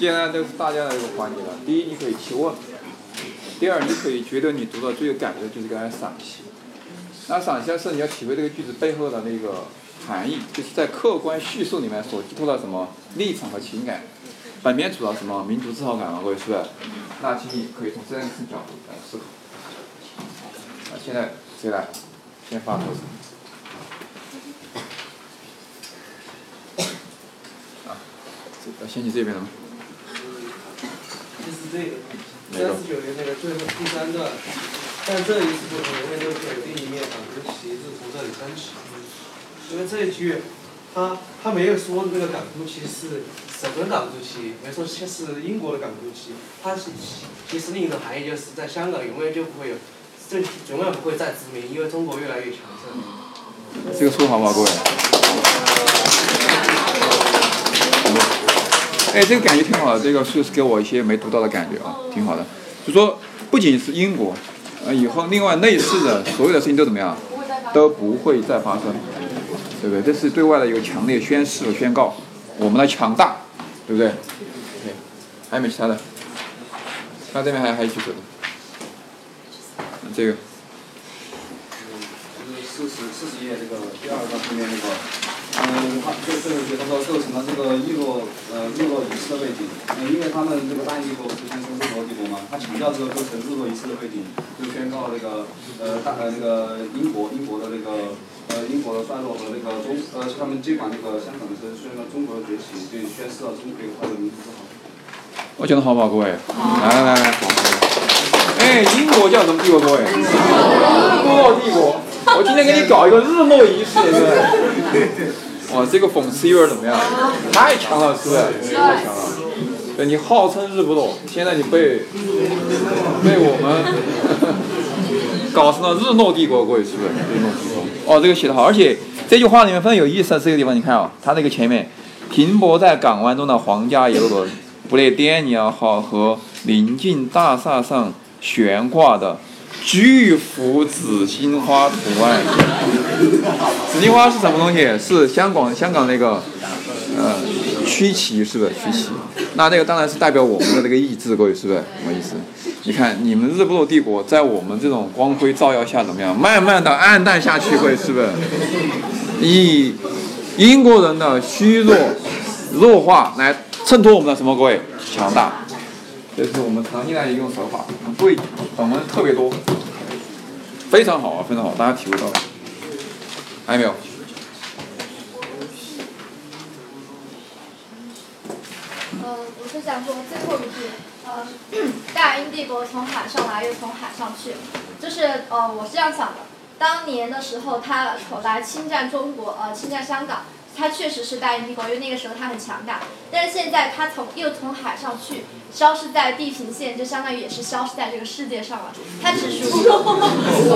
接下来都是大家的一个环节了。第一，你可以提问；第二，你可以觉得你读的最有感觉的就是刚才赏析。那赏析是你要体会这个句子背后的那个含义，就是在客观叙述里面所寄托的什么立场和情感。本篇主要什么民族自豪感嘛，各位是不是？那请你可以从这样一个角度来思考。那现在谁来？先发头。啊，这先去这边了吗？就是这个三十九页那个最后第三段，但这一次不同，因为就是有另一面港独旗帜从这里升起。因为这一句，他他没有说那个港独旗是什么港独旗，没说是英国的港独旗，它是其实另一种含义就是在香港永远就不会有，这永远不会再殖民，因为中国越来越强盛。这个说好吗，各位？哎，这个感觉挺好的，这个是给我一些没读到的感觉啊，挺好的。就说不仅是英国，呃，以后另外类似的所有的事情都怎么样，都不会再发生，对不对？这是对外的一个强烈宣誓和宣告，我们的强大，对不对对还有没有其他的？看这边还还有举手的，这个。是四十四十页这个第二个后面那个。嗯，他就是觉得说构成了这个日落呃日落仪式的背景，嗯，因为他们这个大帝国不是宣称日落帝国嘛，他强调这个构成日落仪式的背景，就宣告那个呃大呃那个英国英国的那个呃英国的衰落和那个中呃他们接管那个香港的时候宣告中国的崛起，就宣示了中国快的民族自豪。我讲的好不好，各位？来来来来，哎，英国叫什么帝国，各位？日落帝国。我今天给你搞一个日落仪式，对不对？哇，这个讽刺意味怎么样？太强了，是不是？太强了。对你号称日不落，现在你被被我们 搞成了日落帝国，各位是不是？日落帝国。哦，这个写的好，而且这句话里面非常有意思的这个地方，你看啊，它那个前面停泊在港湾中的皇家游轮，不列颠尼亚号和临近大厦上悬挂的。巨幅紫荆花图案，紫荆花是什么东西？是香港香港那个呃区旗，是不是区旗？那那个当然是代表我们的那个意志，各位是不是？什么意思？你看你们日不落帝国在我们这种光辉照耀下怎么样？慢慢的暗淡下去，各位是不是？以英国人的虚弱弱化来衬托我们的什么？各位强大。这是我们常见的一种手法，对，我们特别多，非常好啊，非常好，大家体会到了，还有没有？呃，我是想说最后一句，呃，大英帝国从海上来又从海上去，就是呃，我是这样想的，当年的时候他来侵占中国，呃，侵占香港。它确实是大英帝国，因为那个时候他很强大。但是现在他从又从海上去，消失在地平线，就相当于也是消失在这个世界上了。他只属于，不 是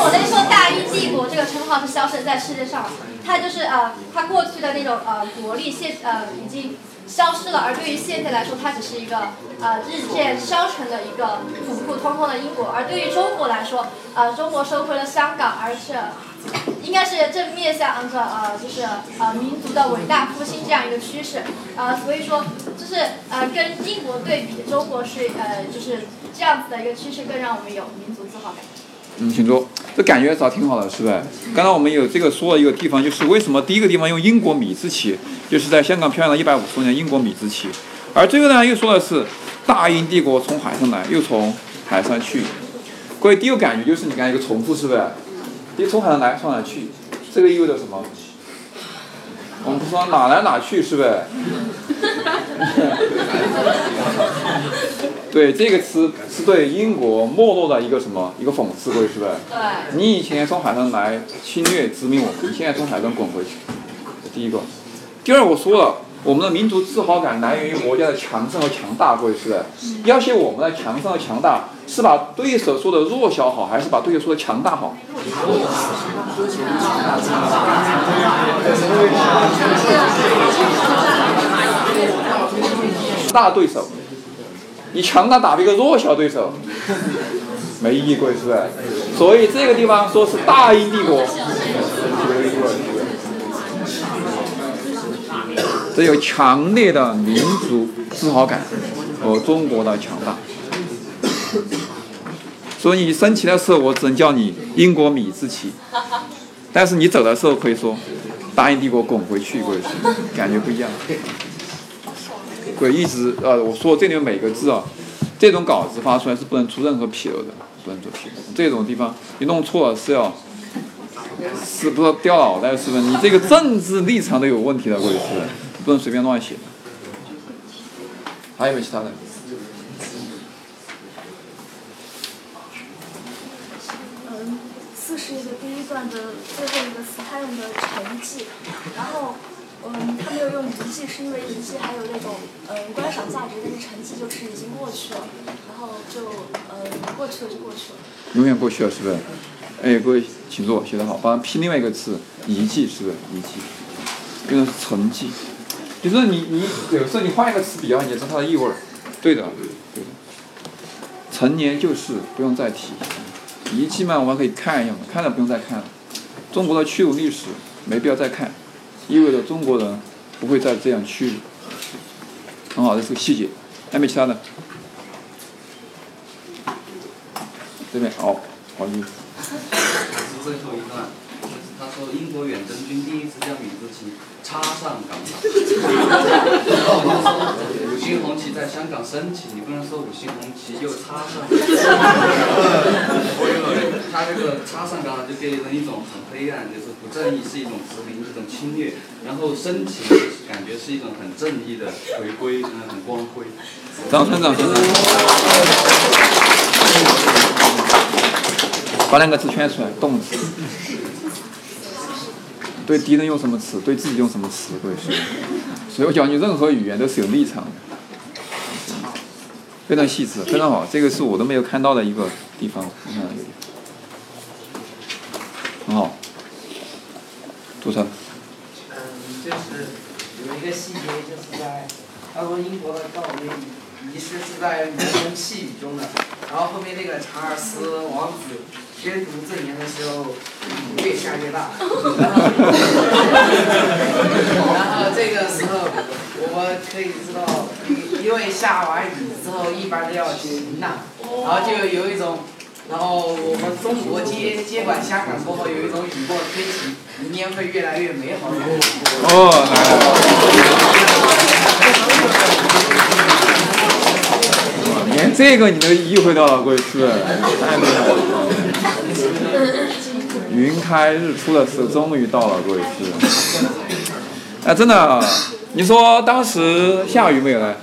我在说大英帝国这个称号是消失在世界上了。他就是呃，他过去的那种呃国力现呃已经消失了，而对于现在来说，它只是一个呃日渐消沉的一个普普通通的英国。而对于中国来说，呃，中国收回了香港，而是。应该是正面向着呃，就是呃民族的伟大复兴这样一个趋势，呃，所以说就是呃跟英国对比，中国是呃就是这样子的一个趋势，更让我们有民族自豪感。嗯，请坐。这感觉找挺好的，是不是？刚才我们有这个说了一个地方，就是为什么第一个地方用英国米字旗，就是在香港漂洋了一百五十多年，英国米字旗。而这个呢，又说的是大英帝国从海上来，又从海上去。各位第一个感觉就是你看一个重复，是不是？你从海上来，从哪去？这个意味着什么？我们不说哪来哪去，是呗？对，这个词是对英国没落的一个什么？一个讽刺，各位是呗？对。你以前从海上来侵略殖民我们，你现在从海上滚回去。第一个。第二，我说了。我们的民族自豪感来源于国家的强盛和强大，各位是不是。要挟我们的强盛和强大，是把对手说的弱小好，还是把对手说的强大好？大对手，你强大打一个弱小对手，没意义，各位是不是？所以这个地方说是大英帝国，只有强烈的民族自豪感和中国的强大。所以你升旗的时候，我只能叫你英国米字旗，但是你走的时候可以说大英帝国滚回去，各位是感觉不一样。各位一直呃，我说这里面每个字啊，这种稿子发出来是不能出任何纰漏的，不能做纰漏。这种地方你弄错了是要是不是掉脑袋，是不是？你这个政治立场都有问题的，各位是不能随便乱写。还有没有其他的？嗯，四十一个第一段的最后一个词，他用的沉寂，然后，嗯，他没有用遗迹，是因为遗迹还有那种嗯观赏价值，但是沉寂就是已经过去了，然后就嗯过去了就过去了。永远过去了，是不是？哎，各位请坐，写得好。帮拼另外一个字，遗迹，是不是？遗迹，用的是沉寂。就是你你有时候你换一个词比较，你知道它的意味儿。对的，对的。陈年旧事不用再提，遗迹嘛，我们可以看一样，看了不用再看了。中国的屈辱历史没必要再看，意味着中国人不会再这样屈辱。很好，这是个细节。还没其他的？这边好，好你。是最后一段，说英国远征军第一次将米字旗插上岗场，然后我就说五星红旗在香港升起，你不能说五星红旗又插上。他这个插上岗场就给人一种很黑暗，就是不正义，是一种殖民，一种侵略。然后升起感觉是一种很正义的回归，嗯，很光辉。掌声，掌声！把两个字圈出来，动词。对敌人用什么词？对自己用什么词？各位是。所以我讲你任何语言都是有立场的，非常细致，非常好。这个是我都没有看到的一个地方，你看这个地方，很好。主持人。嗯，就是有一个细节，就是在他说英国的告别仪式是在蒙蒙细雨中的，然后后面那个查尔斯王子宣读赠言的时候，越下越大，然后，这个时候我们可以知道，因为下完雨之后一般都要晴朗，然后就有一种，然后我们中国接接管香港过后有一种雨过天晴，明年会越来越美好的感觉。哦，来。连这个你都意会到了，各位是，太厉害了。云开日出的时候终于到了，各位是。哎，真的，你说当时下雨没有呢？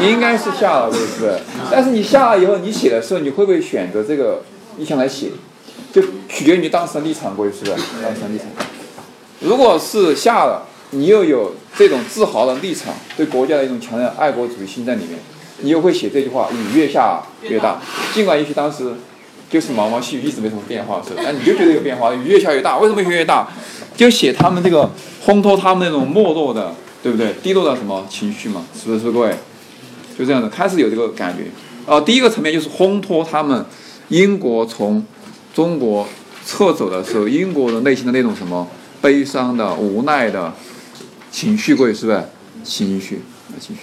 应该是下了，各位是。但是你下了以后，你写的时候，你会不会选择这个意向来写？就取决于你当时的立场，各位是不是？当时的立场。如果是下了，你又有这种自豪的立场，对国家的一种强烈爱国主义心在里面，你又会写这句话：雨越下越大。尽管也许当时就是毛毛细雨，一直没什么变化，是吧？但你就觉得有变化，雨越下越大。为什么越越大？就写他们这个烘托他们那种没落的，对不对？低落的什么情绪嘛？是不是，各位？就这样的，开始有这个感觉。啊，第一个层面就是烘托他们英国从中国撤走的时候，英国人内心的那种什么悲伤的、无奈的情绪，各位是不是？情绪，情绪。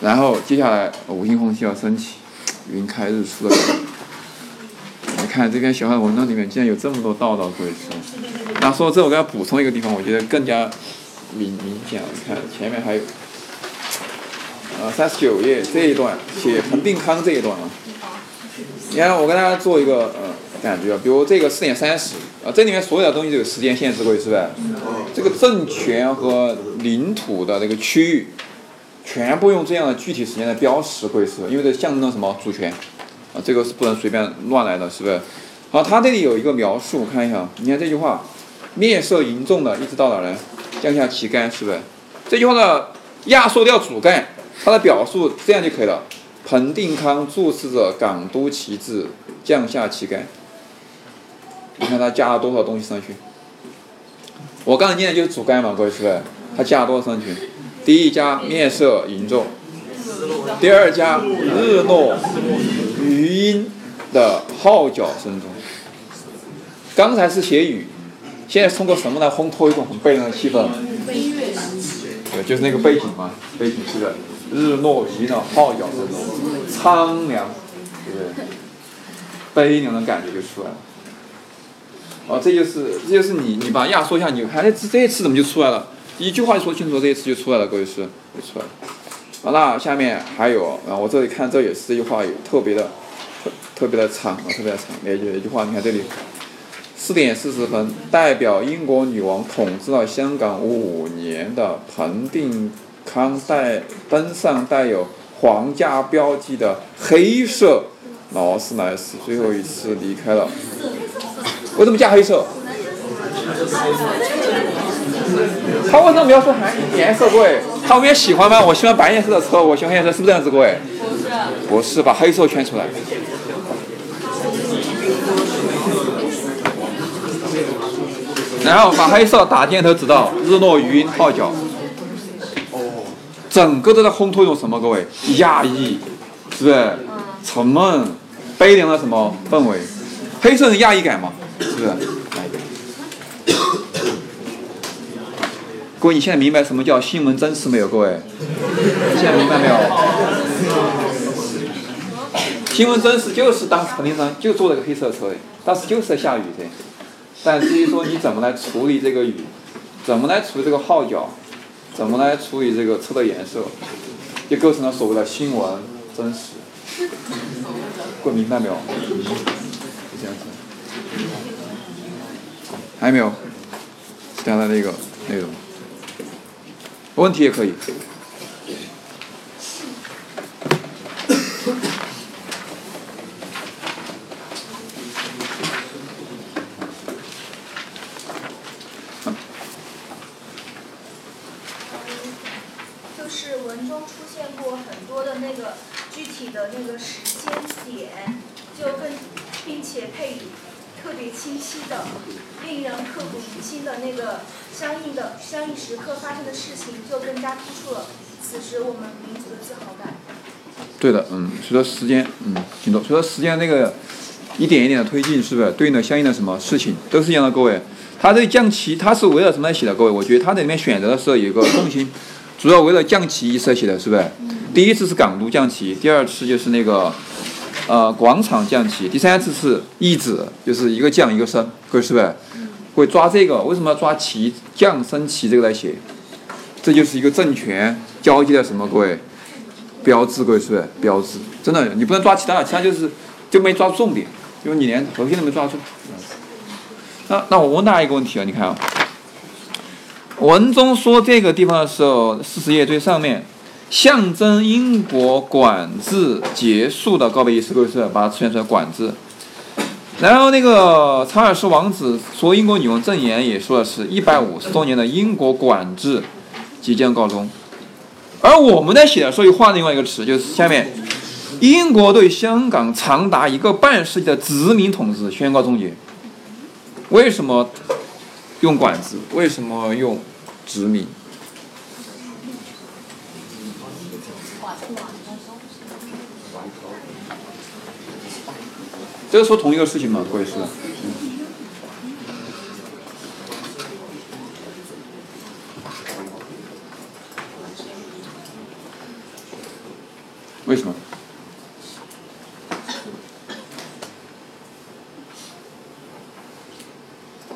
然后接下来五星红旗要升起，云开日出的。你看这篇小汉文章里面竟然有这么多道道，可以说。那说到这我给大家补充一个地方，我觉得更加明明显了。你看前面还有。呃，三十九页这一段写彭定康这一段啊，你看我跟大家做一个呃感觉啊，比如这个四点三十啊，这里面所有的东西都有时间限制，各位是不是？这个政权和领土的这个区域，全部用这样的具体时间来标识，各位是，因为这象征了什么主权啊，这个是不能随便乱来的，是不是？好，他这里有一个描述，看一下，你看这句话，面色凝重的一直到哪呢？降下旗杆，是不是？这句话呢，压缩掉主干。它的表述这样就可以了。彭定康注视着港督旗帜，降下旗杆。你看他加了多少东西上去？我刚才念的就是主干嘛，各位是不是？他加了多少上去？第一家面色凝重，第二家日落余音的号角声中。刚才是写雨，现在是通过什么来烘托一种很悲凉的气氛？对，就是那个背景嘛，背景是的，日落余音的号角声中，苍凉，对不对？悲凉的感觉就出来了。哦，这就是这就是你你把压缩一下，你看这这次怎么就出来了？一句话就说清楚，这一次就出来了，各位是就出来了。好，那下面还有啊，我这里看这也是这句话有特别的特特别的长啊，特别的长。哪句一句话？你看这里，四点四十分，代表英国女王统治了香港五年的彭定康带登上带有皇家标记的黑色劳斯莱斯，最后一次离开了。为什么加黑色？他为什么要说含颜色，各位？他们也喜欢吗？我喜欢白颜色的车，我喜欢颜色，是不是这样子，各位？不是，把黑色圈出来。然后把黑色打箭头指到日落余音号角。哦，整个都在烘托一种什么？各位，压抑，是不是？沉闷、悲凉的什么氛围？黑色的压抑感嘛，是不是？各位，你现在明白什么叫新闻真实没有？各位，你现在明白没有？新闻真实就是当时彭定康就坐了个黑色车，当时就是在下雨的。但至于说你怎么来处理这个雨，怎么来处理这个号角，怎么来处理这个车的颜色，就构成了所谓的新闻真实。各位明白没有？就这样子。还有没有？其他的那个内容？问题也可以。就是文中出现过很多的那个具体的那个时间点，就更并且配以特别清晰的、令人刻骨铭心的那个相应的相应时刻发生的事情，就更加突出了此时我们民族的自豪感。对的，嗯，随着时间，嗯，听懂。随着时间那个一点一点的推进，是不是对应的相应的什么事情都是一样的？各位，它这个降旗，它是为了什么来写的？各位，我觉得它这里面选择的时候有一个重心，主要为了降旗仪式写的，是不是？第一次是港督降旗，第二次就是那个呃广场降旗，第三次是义子，就是一个降一个升，各位是不是？会抓这个？为什么要抓旗降升旗这个来写？这就是一个政权交接的什么？各位？标志，各位是不是？标志，真的，你不能抓其他的，其他就是就没抓住重点，因为你连核心都没抓住。那那我问大家一个问题啊，你看啊，文中说这个地方的时候，四十页最上面，象征英国管制结束的告别仪式，各位是不把它出现出来管制？然后那个查尔斯王子说英国女王证言也说的是一百五十多年的英国管制即将告终。而我们在写的时候又换另外一个词，就是下面，英国对香港长达一个半世纪的殖民统治宣告终结。为什么用管制？为什么用殖民？这是说同一个事情吗？各位是？为什么？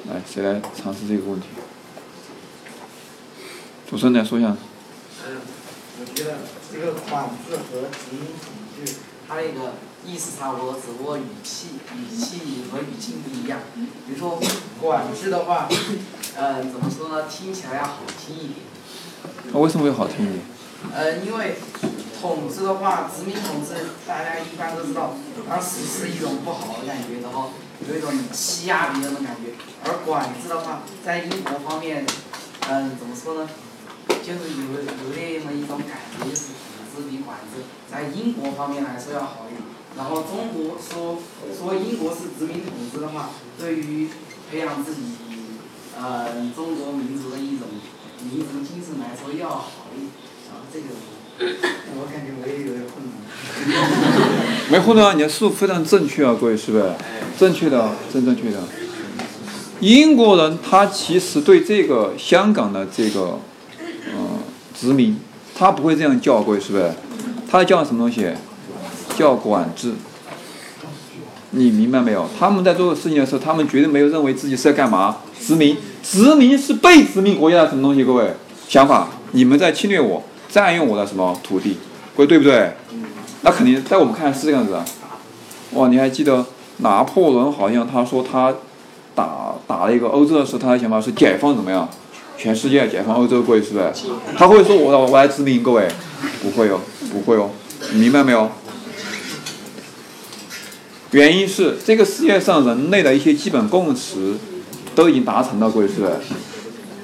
来，谁这个问题？主持人来说一下。嗯，我觉得这个管制和殖民统治，它那个意思差不多，只不过语气、语气和语境不一样。比如说管制的话，嗯，怎么说呢？听起来要好听一点。那为什么会好听一点？呃，因为统治的话，殖民统治大家一般都知道，它实施一种不好的感觉，然后有一种欺压别人的感觉。而管制的话，在英国方面，嗯，怎么说呢？就是有有那么一种感觉，就是统治比管制在英国方面来说要好一点。然后中国说说英国是殖民统治的话，对于培养自己呃中国民族的一种民族精神来说要好一点。然后这个我感觉我也有点混乱。没混乱，你的思路非常正确啊，各位是不？正确的，真正确的。英国人他其实对这个香港的这个呃殖民，他不会这样叫，各位是不是？他叫什么东西？叫管制。你明白没有？他们在做的事情的时候，他们绝对没有认为自己是在干嘛？殖民，殖民是被殖民国家的什么东西？各位，想法，你们在侵略我，占用我的什么土地？各位对不对？那肯定在我们看来是这样子啊。哇，你还记得拿破仑好像他说他打打了一个欧洲的时候，他的想法是解放怎么样？全世界解放欧洲，各位是不是？他会说我我来殖民各位？不会哦，不会哦，你明白没有？原因是这个世界上人类的一些基本共识都已经达成了，各位是不是？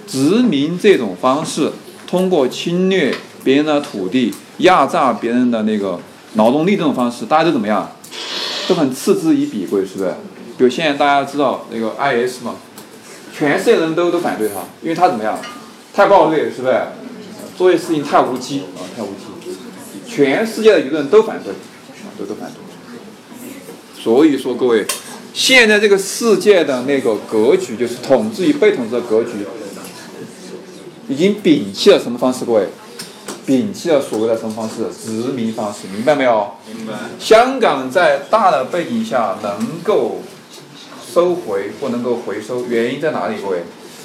殖民这种方式，通过侵略别人的土地、压榨别人的那个劳动力这种方式，大家都怎么样？都很嗤之以鼻，各位是不是？比如现在大家知道那个 IS 嘛，全世界人都都反对他，因为他怎么样？太暴力，是不是？做些事情太无稽啊，太无稽，全世界的舆论都反对，都都反对。所以说，各位，现在这个世界的那个格局，就是统治与被统治的格局，已经摒弃了什么方式？各位，摒弃了所谓的什么方式？殖民方式，明白没有？明白。香港在大的背景下能够收回或能够回收，原因在哪里？各位，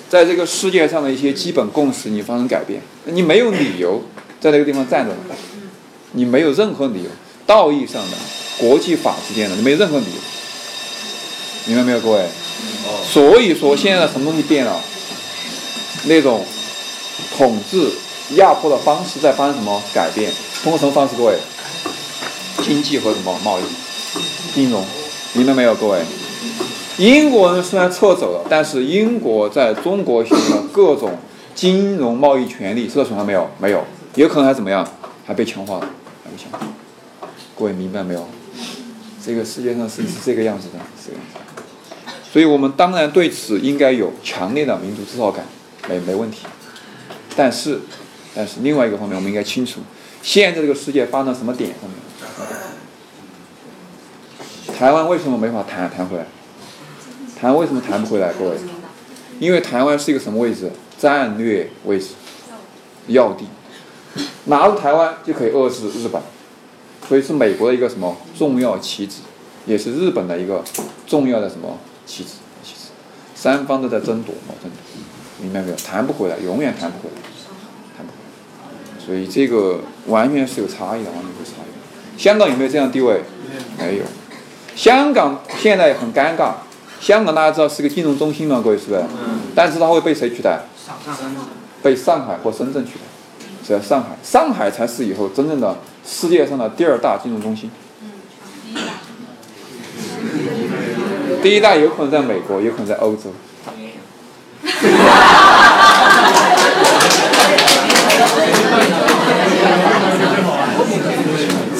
在这个世界上的一些基本共识你发生改变，你没有理由在那个地方站着，你没有任何理由，道义上的。国际法之间的，你没有任何理由，明白没有，各位？哦。所以说，现在什么东西变了？那种统治、压迫的方式在发生什么改变？通过什么方式？各位？经济和什么贸易、金融，明白没有，各位？英国人虽然撤走了，但是英国在中国行的各种金融贸易权利受到损害没有？没有，有可能还怎么样？还被强化了，还被强化。各位明白没有？这个世界上是是这个样子的，是这个样子。所以我们当然对此应该有强烈的民族自豪感，没没问题。但是，但是另外一个方面，我们应该清楚，现在这个世界发生什么点上面？台湾为什么没法谈谈回来？谈为什么谈不回来？各位，因为台湾是一个什么位置？战略位置，要地。拿住台湾就可以遏制日本。所以是美国的一个什么重要棋子，也是日本的一个重要的什么棋子？棋子，三方都在争夺，争夺，明白没有？谈不回来，永远，谈不回来。所以这个完全是有差异的，完全有差异。香港有没有这样地位？没有。香港现在很尴尬。香港大家知道是个金融中心嘛，各位是不是？嗯。但是它会被谁取代？被上海或深圳取代。是在上海，上海才是以后真正的。世界上的第二大金融中心，第一大有可能在美国，有可能在欧洲。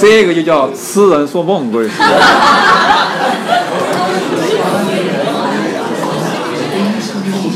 这个就叫痴人说梦，各位。